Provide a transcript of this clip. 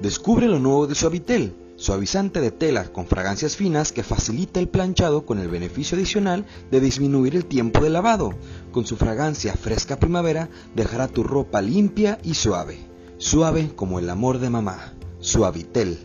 Descubre lo nuevo de Suavitel, suavizante de tela con fragancias finas que facilita el planchado con el beneficio adicional de disminuir el tiempo de lavado. Con su fragancia fresca primavera dejará tu ropa limpia y suave, suave como el amor de mamá. Suavitel.